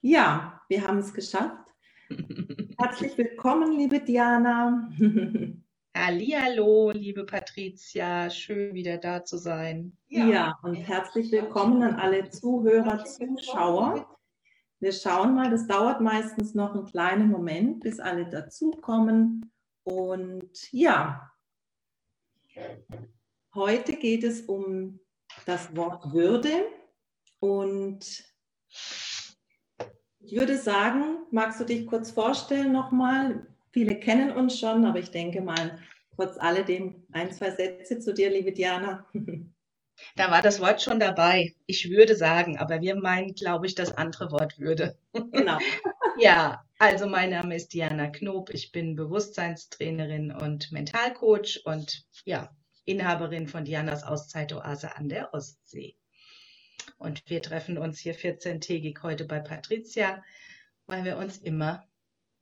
Ja, wir haben es geschafft. Herzlich willkommen, liebe Diana. Hallo, liebe Patricia, schön wieder da zu sein. Ja, ja und herzlich willkommen an alle Zuhörer, Zuschauer. Wir schauen mal, das dauert meistens noch einen kleinen Moment, bis alle dazukommen. Und ja, heute geht es um das Wort Würde und ich würde sagen, magst du dich kurz vorstellen nochmal? Viele kennen uns schon, aber ich denke mal, trotz alledem ein, zwei Sätze zu dir, liebe Diana. Da war das Wort schon dabei. Ich würde sagen, aber wir meinen, glaube ich, das andere Wort würde. Genau. ja, also mein Name ist Diana Knob. Ich bin Bewusstseinstrainerin und Mentalcoach und ja, Inhaberin von Dianas Auszeitoase an der Ostsee. Und wir treffen uns hier 14-tägig heute bei Patricia, weil wir uns immer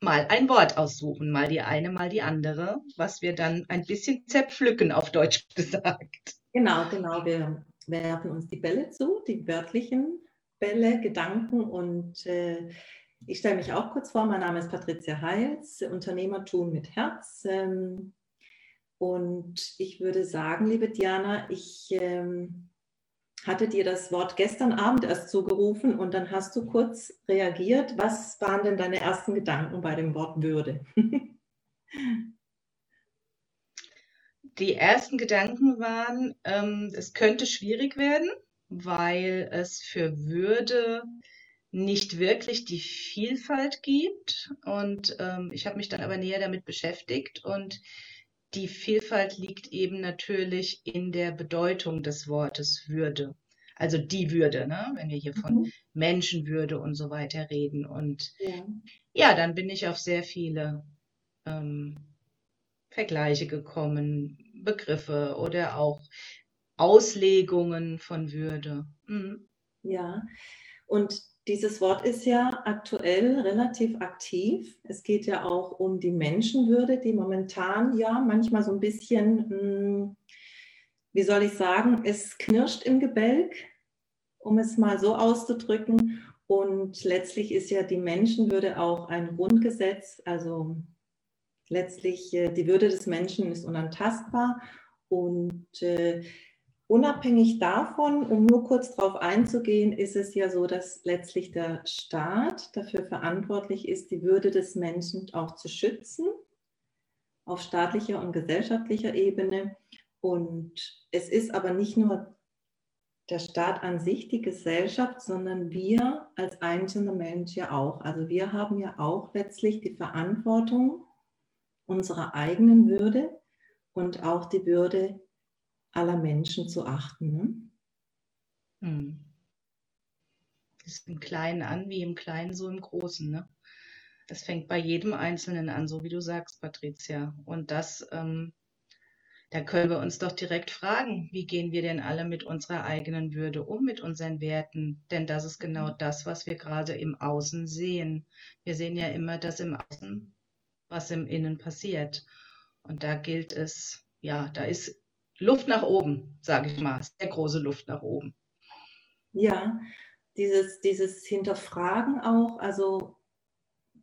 mal ein Wort aussuchen, mal die eine, mal die andere, was wir dann ein bisschen zerpflücken, auf Deutsch gesagt. Genau, genau. Wir werfen uns die Bälle zu, die wörtlichen Bälle, Gedanken und äh, ich stelle mich auch kurz vor. Mein Name ist Patricia Heils, Unternehmertum mit Herz. Ähm, und ich würde sagen, liebe Diana, ich ähm, hatte dir das Wort gestern Abend erst zugerufen und dann hast du kurz reagiert. Was waren denn deine ersten Gedanken bei dem Wort Würde? Die ersten Gedanken waren, ähm, es könnte schwierig werden, weil es für Würde nicht wirklich die Vielfalt gibt. Und ähm, ich habe mich dann aber näher damit beschäftigt und die Vielfalt liegt eben natürlich in der Bedeutung des Wortes Würde. Also die Würde, ne? wenn wir hier von mhm. Menschenwürde und so weiter reden. Und ja, ja dann bin ich auf sehr viele ähm, Vergleiche gekommen, Begriffe oder auch Auslegungen von Würde. Mhm. Ja, und dieses Wort ist ja aktuell relativ aktiv. Es geht ja auch um die Menschenwürde, die momentan ja manchmal so ein bisschen, hm, wie soll ich sagen, es knirscht im Gebälk, um es mal so auszudrücken. Und letztlich ist ja die Menschenwürde auch ein Grundgesetz. Also letztlich äh, die Würde des Menschen ist unantastbar. Und äh, Unabhängig davon, um nur kurz darauf einzugehen, ist es ja so, dass letztlich der Staat dafür verantwortlich ist, die Würde des Menschen auch zu schützen, auf staatlicher und gesellschaftlicher Ebene. Und es ist aber nicht nur der Staat an sich, die Gesellschaft, sondern wir als einzelne Mensch ja auch. Also wir haben ja auch letztlich die Verantwortung unserer eigenen Würde und auch die Würde aller Menschen zu achten. Ne? Hm. Das ist im Kleinen an, wie im Kleinen, so im Großen. Ne? Das fängt bei jedem Einzelnen an, so wie du sagst, Patricia. Und das, ähm, da können wir uns doch direkt fragen, wie gehen wir denn alle mit unserer eigenen Würde um, mit unseren Werten? Denn das ist genau mhm. das, was wir gerade im Außen sehen. Wir sehen ja immer das im Außen, was im Innen passiert. Und da gilt es, ja, da ist Luft nach oben, sage ich mal, sehr große Luft nach oben. Ja, dieses, dieses Hinterfragen auch, also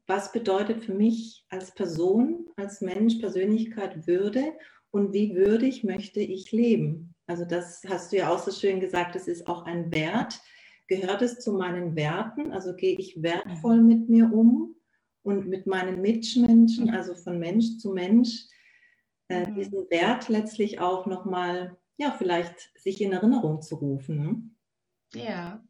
was bedeutet für mich als Person, als Mensch, Persönlichkeit Würde und wie würdig möchte ich leben? Also das hast du ja auch so schön gesagt, es ist auch ein Wert. Gehört es zu meinen Werten? Also gehe ich wertvoll mit mir um und mit meinen Mitmenschen, also von Mensch zu Mensch? Äh, mhm. diesen Wert letztlich auch nochmal, ja, vielleicht sich in Erinnerung zu rufen. Ne? Ja.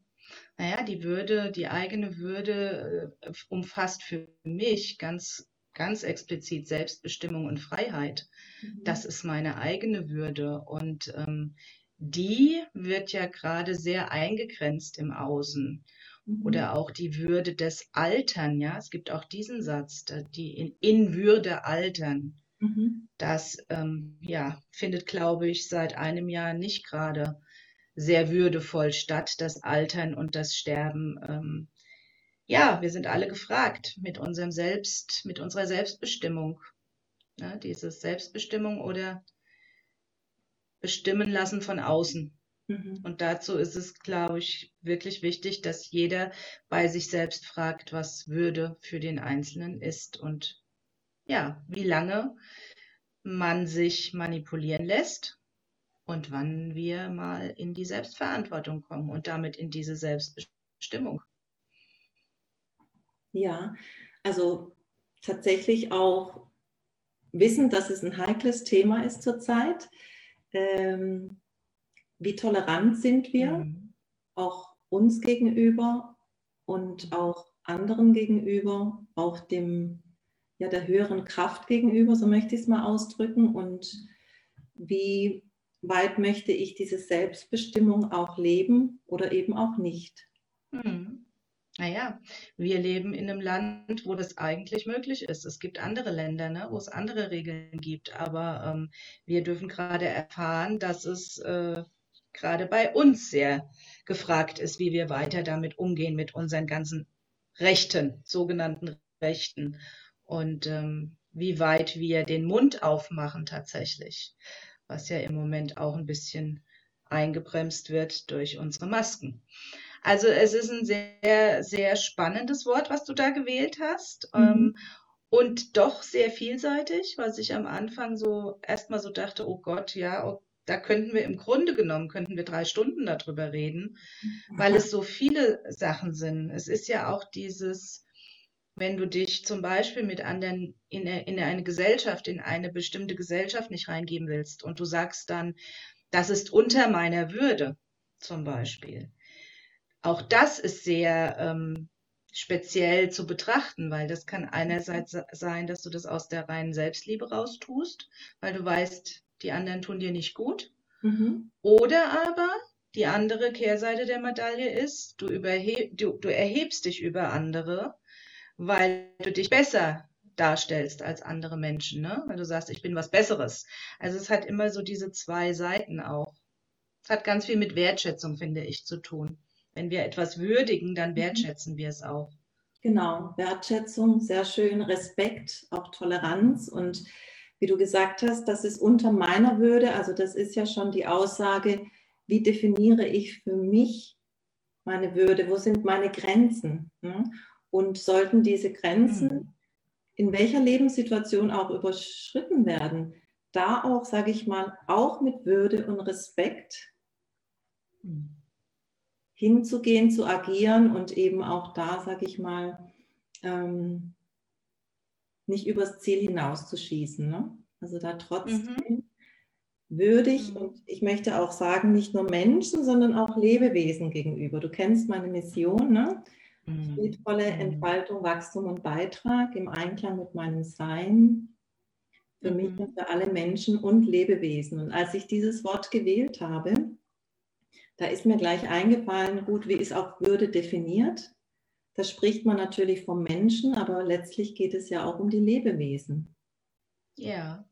Naja, die Würde, die eigene Würde äh, umfasst für mich ganz, ganz explizit Selbstbestimmung und Freiheit. Mhm. Das ist meine eigene Würde und ähm, die wird ja gerade sehr eingegrenzt im Außen. Mhm. Oder auch die Würde des Altern, ja. Es gibt auch diesen Satz, die in, in Würde altern. Mhm. Das ähm, ja, findet, glaube ich, seit einem Jahr nicht gerade sehr würdevoll statt, das Altern und das Sterben. Ähm, ja, wir sind alle gefragt mit unserem Selbst, mit unserer Selbstbestimmung. Ja, dieses Selbstbestimmung oder bestimmen lassen von außen. Mhm. Und dazu ist es, glaube ich, wirklich wichtig, dass jeder bei sich selbst fragt, was Würde für den Einzelnen ist und ja, wie lange man sich manipulieren lässt und wann wir mal in die Selbstverantwortung kommen und damit in diese Selbstbestimmung. Ja, also tatsächlich auch wissen, dass es ein heikles Thema ist zurzeit. Ähm, wie tolerant sind wir, mhm. auch uns gegenüber und auch anderen gegenüber, auch dem, ja, der höheren Kraft gegenüber, so möchte ich es mal ausdrücken. Und wie weit möchte ich diese Selbstbestimmung auch leben oder eben auch nicht. Mhm. Naja, wir leben in einem Land, wo das eigentlich möglich ist. Es gibt andere Länder, ne, wo es andere Regeln gibt, aber ähm, wir dürfen gerade erfahren, dass es äh, gerade bei uns sehr gefragt ist, wie wir weiter damit umgehen, mit unseren ganzen Rechten, sogenannten Rechten und ähm, wie weit wir den Mund aufmachen tatsächlich, was ja im Moment auch ein bisschen eingebremst wird durch unsere Masken. Also es ist ein sehr, sehr spannendes Wort, was du da gewählt hast. Mhm. Ähm, und doch sehr vielseitig, was ich am Anfang so erstmal so dachte, oh Gott, ja, oh, da könnten wir im Grunde genommen, könnten wir drei Stunden darüber reden, mhm. weil es so viele Sachen sind. Es ist ja auch dieses, wenn du dich zum Beispiel mit anderen in, in eine Gesellschaft, in eine bestimmte Gesellschaft nicht reingeben willst und du sagst dann, das ist unter meiner Würde zum Beispiel. Auch das ist sehr ähm, speziell zu betrachten, weil das kann einerseits sein, dass du das aus der reinen Selbstliebe raustust, weil du weißt, die anderen tun dir nicht gut. Mhm. Oder aber die andere Kehrseite der Medaille ist, du, du, du erhebst dich über andere, weil du dich besser darstellst als andere Menschen, ne? weil du sagst, ich bin was Besseres. Also es hat immer so diese zwei Seiten auch. Es hat ganz viel mit Wertschätzung, finde ich, zu tun. Wenn wir etwas würdigen, dann mhm. wertschätzen wir es auch. Genau, Wertschätzung, sehr schön, Respekt, auch Toleranz und wie du gesagt hast, das ist unter meiner Würde, also das ist ja schon die Aussage, wie definiere ich für mich meine Würde, wo sind meine Grenzen? Und sollten diese Grenzen mhm. in welcher Lebenssituation auch überschritten werden, da auch, sage ich mal, auch mit Würde und Respekt mhm hinzugehen, zu agieren und eben auch da, sage ich mal, ähm, nicht übers Ziel hinauszuschießen. Ne? Also da trotzdem mhm. würdig mhm. und ich möchte auch sagen, nicht nur Menschen, sondern auch Lebewesen gegenüber. Du kennst meine Mission, ne? Mhm. Friedvolle mhm. Entfaltung, Wachstum und Beitrag im Einklang mit meinem Sein für mich mhm. und für alle Menschen und Lebewesen. Und als ich dieses Wort gewählt habe, da ist mir gleich eingefallen, gut, wie ist auch Würde definiert? Da spricht man natürlich vom Menschen, aber letztlich geht es ja auch um die Lebewesen. Ja,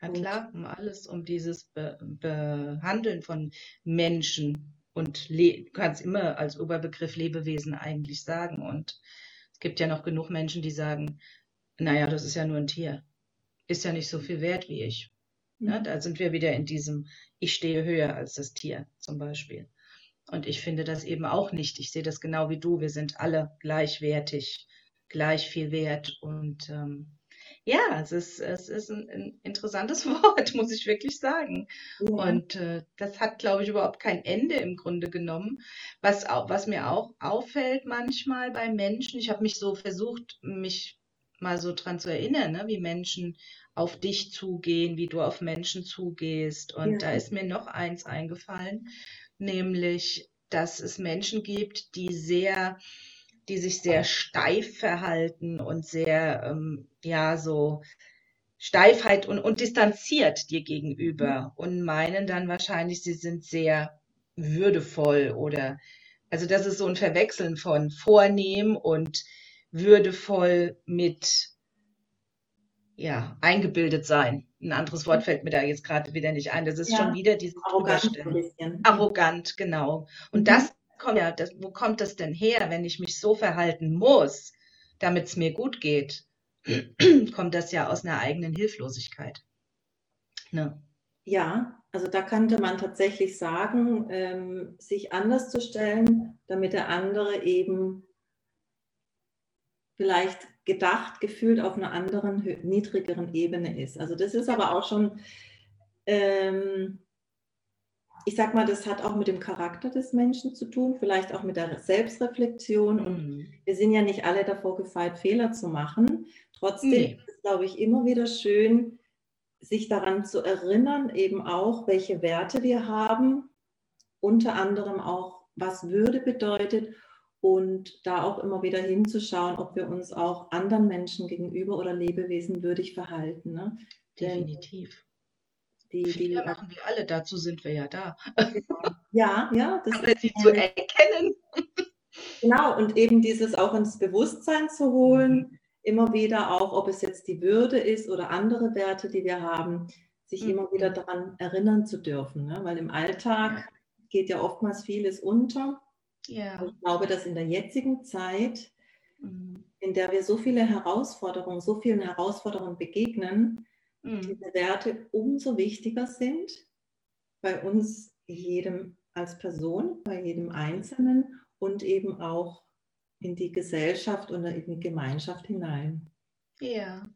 na klar, um alles, um dieses Be Behandeln von Menschen und du kannst immer als Oberbegriff Lebewesen eigentlich sagen. Und es gibt ja noch genug Menschen, die sagen, naja, das ist ja nur ein Tier. Ist ja nicht so viel wert wie ich. Ja, mhm. da sind wir wieder in diesem, ich stehe höher als das Tier zum Beispiel. Und ich finde das eben auch nicht. Ich sehe das genau wie du. Wir sind alle gleichwertig, gleich viel wert. Und ähm, ja, es ist, es ist ein, ein, interessantes Wort, muss ich wirklich sagen. Ja. Und äh, das hat, glaube ich, überhaupt kein Ende im Grunde genommen. Was, auch, was mir auch auffällt manchmal bei Menschen, ich habe mich so versucht, mich mal so dran zu erinnern, ne, wie Menschen auf dich zugehen, wie du auf Menschen zugehst. Und ja. da ist mir noch eins eingefallen, nämlich, dass es Menschen gibt, die sehr, die sich sehr steif verhalten und sehr, ähm, ja, so Steifheit und, und distanziert dir gegenüber und meinen dann wahrscheinlich, sie sind sehr würdevoll oder, also das ist so ein Verwechseln von vornehm und würdevoll mit ja, eingebildet sein. Ein anderes Wort fällt mir da jetzt gerade wieder nicht ein. Das ist ja, schon wieder dieses arrogant, arrogant, genau. Und mhm. das kommt ja, das, wo kommt das denn her, wenn ich mich so verhalten muss, damit es mir gut geht? kommt das ja aus einer eigenen Hilflosigkeit. Ne? Ja, also da könnte man tatsächlich sagen, ähm, sich anders zu stellen, damit der andere eben vielleicht gedacht, gefühlt auf einer anderen, niedrigeren Ebene ist. Also das ist aber auch schon, ähm, ich sag mal, das hat auch mit dem Charakter des Menschen zu tun, vielleicht auch mit der Selbstreflexion. Mhm. Und wir sind ja nicht alle davor gefeit, Fehler zu machen. Trotzdem nee. ist es, glaube ich, immer wieder schön, sich daran zu erinnern, eben auch, welche Werte wir haben, unter anderem auch, was Würde bedeutet und da auch immer wieder hinzuschauen, ob wir uns auch anderen Menschen gegenüber oder Lebewesen würdig verhalten. Ne? Definitiv. Die, die, machen wir alle, dazu sind wir ja da. Ja, ja. Das Aber sie zu erkennen. Genau, und eben dieses auch ins Bewusstsein zu holen, mhm immer wieder auch, ob es jetzt die Würde ist oder andere Werte, die wir haben, sich mhm. immer wieder daran erinnern zu dürfen. Ne? Weil im Alltag ja. geht ja oftmals vieles unter. Ja. Ich glaube, dass in der jetzigen Zeit, mhm. in der wir so viele Herausforderungen, so vielen Herausforderungen begegnen, mhm. diese Werte umso wichtiger sind bei uns jedem als Person, bei jedem Einzelnen und eben auch in die Gesellschaft und in die Gemeinschaft hinein. Ja.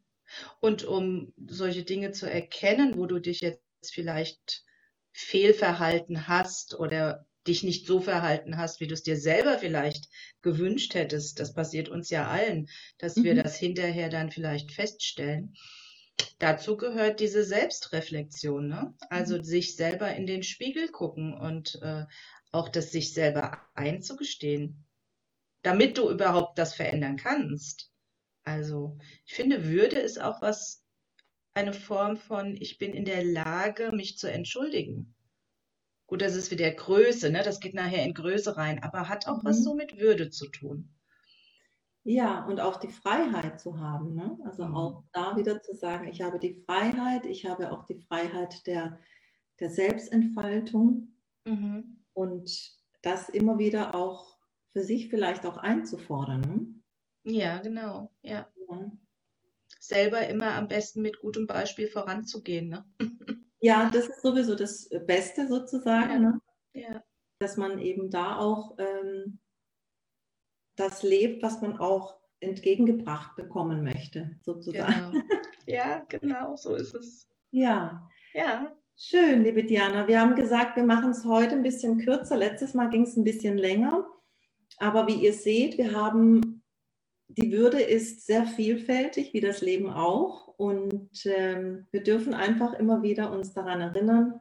Und um solche Dinge zu erkennen, wo du dich jetzt vielleicht fehlverhalten hast oder dich nicht so verhalten hast, wie du es dir selber vielleicht gewünscht hättest, das passiert uns ja allen, dass mhm. wir das hinterher dann vielleicht feststellen. Dazu gehört diese Selbstreflexion, ne? also mhm. sich selber in den Spiegel gucken und äh, auch das sich selber einzugestehen damit du überhaupt das verändern kannst. Also ich finde, Würde ist auch was, eine Form von, ich bin in der Lage, mich zu entschuldigen. Gut, das ist wieder Größe, ne? das geht nachher in Größe rein, aber hat auch mhm. was so mit Würde zu tun. Ja, und auch die Freiheit zu haben. Ne? Also mhm. auch da wieder zu sagen, ich habe die Freiheit, ich habe auch die Freiheit der, der Selbstentfaltung mhm. und das immer wieder auch für sich vielleicht auch einzufordern. Ne? Ja, genau. Ja. ja. Selber immer am besten mit gutem Beispiel voranzugehen. Ne? ja, das ist sowieso das Beste sozusagen. Ja. Ne? ja. Dass man eben da auch ähm, das lebt, was man auch entgegengebracht bekommen möchte, sozusagen. Genau. Ja, genau, so ist es. Ja. Ja. Schön, liebe Diana. Wir haben gesagt, wir machen es heute ein bisschen kürzer. Letztes Mal ging es ein bisschen länger. Aber wie ihr seht, wir haben, die Würde ist sehr vielfältig, wie das Leben auch. Und ähm, wir dürfen einfach immer wieder uns daran erinnern,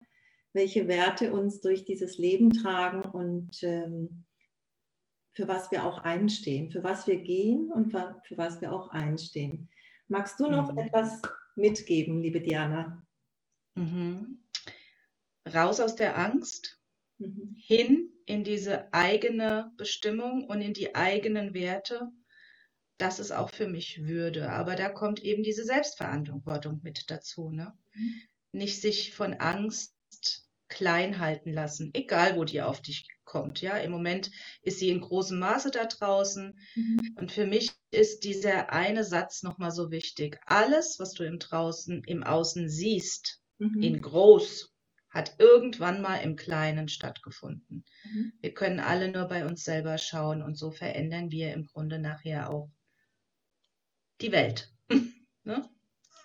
welche Werte uns durch dieses Leben tragen und ähm, für was wir auch einstehen, für was wir gehen und für, was wir auch einstehen. Magst du noch mhm. etwas mitgeben, liebe Diana? Mhm. Raus aus der Angst, mhm. hin in diese eigene Bestimmung und in die eigenen Werte, das ist auch für mich Würde. Aber da kommt eben diese Selbstverantwortung mit dazu. Ne? Mhm. Nicht sich von Angst klein halten lassen, egal wo die auf dich kommt. Ja, im Moment ist sie in großem Maße da draußen. Mhm. Und für mich ist dieser eine Satz nochmal so wichtig. Alles, was du im draußen, im Außen siehst, mhm. in groß hat irgendwann mal im Kleinen stattgefunden. Mhm. Wir können alle nur bei uns selber schauen und so verändern wir im Grunde nachher auch die Welt. ne?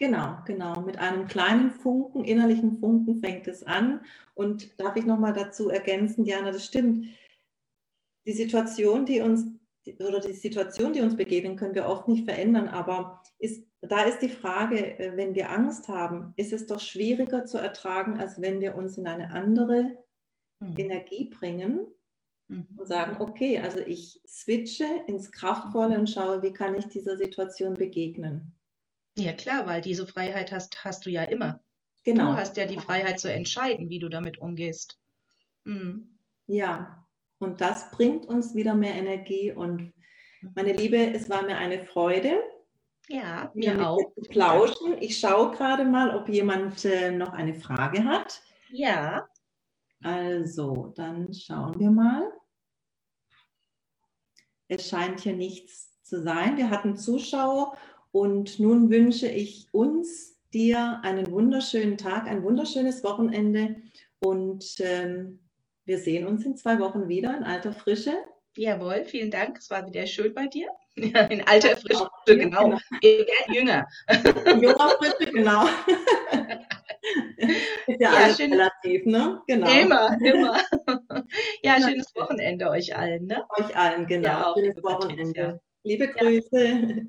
Genau, genau. Mit einem kleinen Funken, innerlichen Funken fängt es an. Und darf ich nochmal dazu ergänzen, Diana, das stimmt. Die Situation, die uns, oder die Situation, die uns begegnen, können wir oft nicht verändern, aber ist da ist die Frage, äh, wenn wir Angst haben, ist es doch schwieriger zu ertragen, als wenn wir uns in eine andere mhm. Energie bringen mhm. und sagen, okay, also ich switche ins Kraftvolle und schaue, wie kann ich dieser Situation begegnen. Ja klar, weil diese Freiheit hast, hast du ja immer. Genau. Du hast ja die Freiheit zu entscheiden, wie du damit umgehst. Mhm. Ja, und das bringt uns wieder mehr Energie. Und meine Liebe, es war mir eine Freude. Ja, mir auch. Plauschen. Ich schaue gerade mal, ob jemand äh, noch eine Frage hat. Ja. Also, dann schauen wir mal. Es scheint hier nichts zu sein. Wir hatten Zuschauer und nun wünsche ich uns, dir einen wunderschönen Tag, ein wunderschönes Wochenende und ähm, wir sehen uns in zwei Wochen wieder in alter Frische. Jawohl, vielen Dank. Es war wieder schön bei dir. in alter Frische, genau. genau. Wir werden jünger. Junger Frische, genau. Ist ja, ja schön. relativ, ne? Genau. Immer, immer. ja, schönes Wochenende euch allen, ne? Euch allen, genau. Ja, schönes Wochenende. Liebe Grüße. Ja.